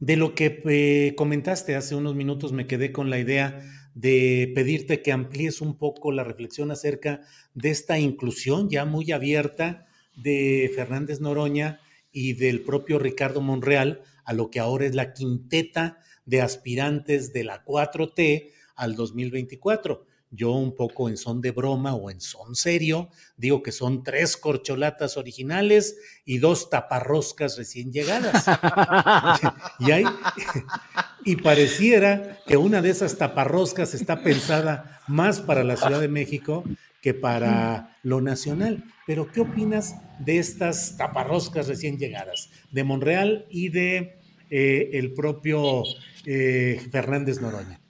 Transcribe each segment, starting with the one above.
de lo que eh, comentaste hace unos minutos me quedé con la idea de pedirte que amplíes un poco la reflexión acerca de esta inclusión ya muy abierta de Fernández Noroña y del propio Ricardo Monreal a lo que ahora es la quinteta de aspirantes de la 4T al 2024. Yo un poco en son de broma o en son serio, digo que son tres corcholatas originales y dos taparroscas recién llegadas. y, hay, y pareciera que una de esas taparroscas está pensada más para la Ciudad de México que para lo nacional. Pero, ¿qué opinas de estas taparroscas recién llegadas? De Monreal y de eh, el propio eh, Fernández Noroña.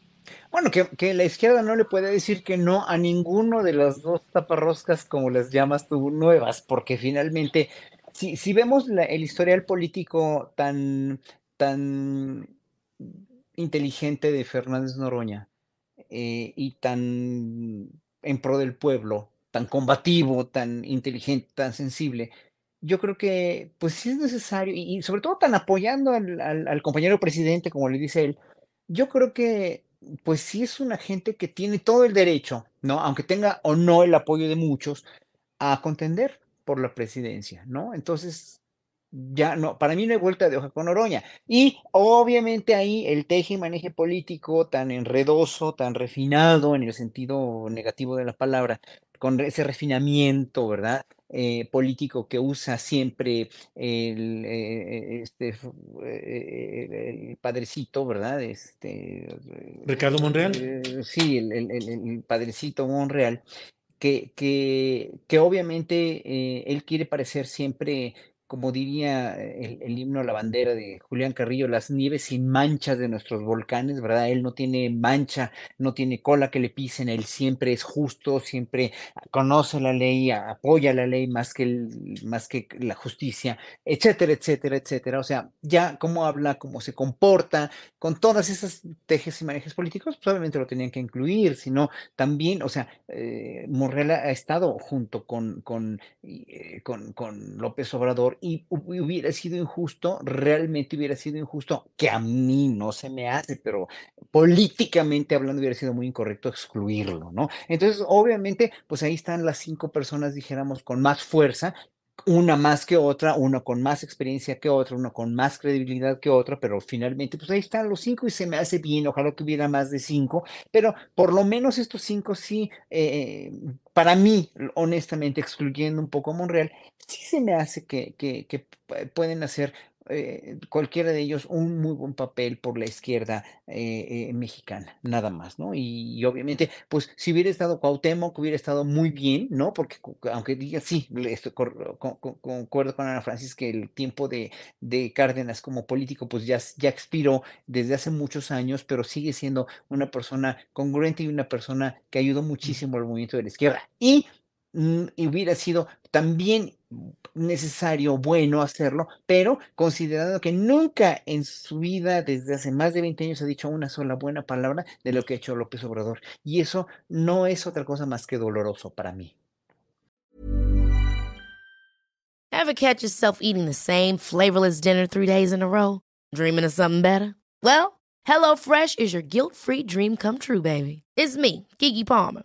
Bueno, que, la izquierda no le puede decir que no a ninguno de las dos taparroscas, como las llamas tú, nuevas, porque finalmente, si, si vemos el historial político tan, tan inteligente de Fernández Noroña eh, y tan en pro del pueblo, tan combativo, tan inteligente, tan sensible, yo creo que pues sí es necesario, y, sobre todo tan apoyando al, al, compañero presidente, como le dice él, yo creo que pues sí es una gente que tiene todo el derecho, ¿no? Aunque tenga o no el apoyo de muchos, a contender por la presidencia, ¿no? Entonces, ya no, para mí no hay vuelta de hoja con Oroña. Y obviamente ahí el teje y maneje político tan enredoso, tan refinado en el sentido negativo de la palabra, con ese refinamiento, ¿verdad? Eh, político que usa siempre el, eh, este, eh, el padrecito, ¿verdad? Este, Ricardo Monreal. sí, el, el, padrecito Monreal, que, que, que obviamente él quiere parecer siempre como diría el, el, himno la bandera de Julián Carrillo, las nieves sin manchas de nuestros volcanes, ¿verdad? Él no tiene mancha, no tiene cola que le pisen, él siempre es justo, siempre conoce la ley, apoya la ley más que, el, más que la justicia, etcétera, etcétera, etcétera. O sea, ya cómo habla, cómo se comporta, con todas esas tejes y manejes políticos, pues obviamente lo tenían que incluir, sino también, o sea, eh, ha estado junto con, con, eh, con, con López Obrador y hubiera sido injusto, realmente hubiera sido injusto, que a mí no se me hace, pero políticamente hablando hubiera sido muy incorrecto excluirlo, ¿no? Entonces, obviamente, pues ahí están las cinco personas, dijéramos, con más fuerza una más que otra, una con más experiencia que otra, una con más credibilidad que otra, pero finalmente, pues ahí están los cinco y se me hace bien, ojalá que hubiera más de cinco, pero por lo menos estos cinco sí, eh, para mí, honestamente, excluyendo un poco a Monreal, sí se me hace que, que, que pueden hacer eh, cualquiera de ellos un muy buen papel por la izquierda eh, eh, mexicana, nada más, ¿no? Y, obviamente, pues si hubiera estado Cuauhtémoc, hubiera estado muy bien, ¿no? Porque aunque diga, sí, estoy concuerdo con Ana Francis que el tiempo de, de, Cárdenas como político, pues ya, ya expiró desde hace muchos años, pero sigue siendo una persona congruente y una persona que ayudó muchísimo al movimiento de la izquierda. Y mm, hubiera sido también necesario, bueno hacerlo, pero considerando que nunca en su vida, desde hace más de 20 años, ha dicho una sola buena palabra de lo que ha hecho López Obrador. Y eso no es otra cosa más que doloroso para mí. Ever catch yourself eating the same flavorless dinner three days in a row? Dreaming of something better? Well, HelloFresh is your guilt-free dream come true, baby. It's me, Kiki Palmer.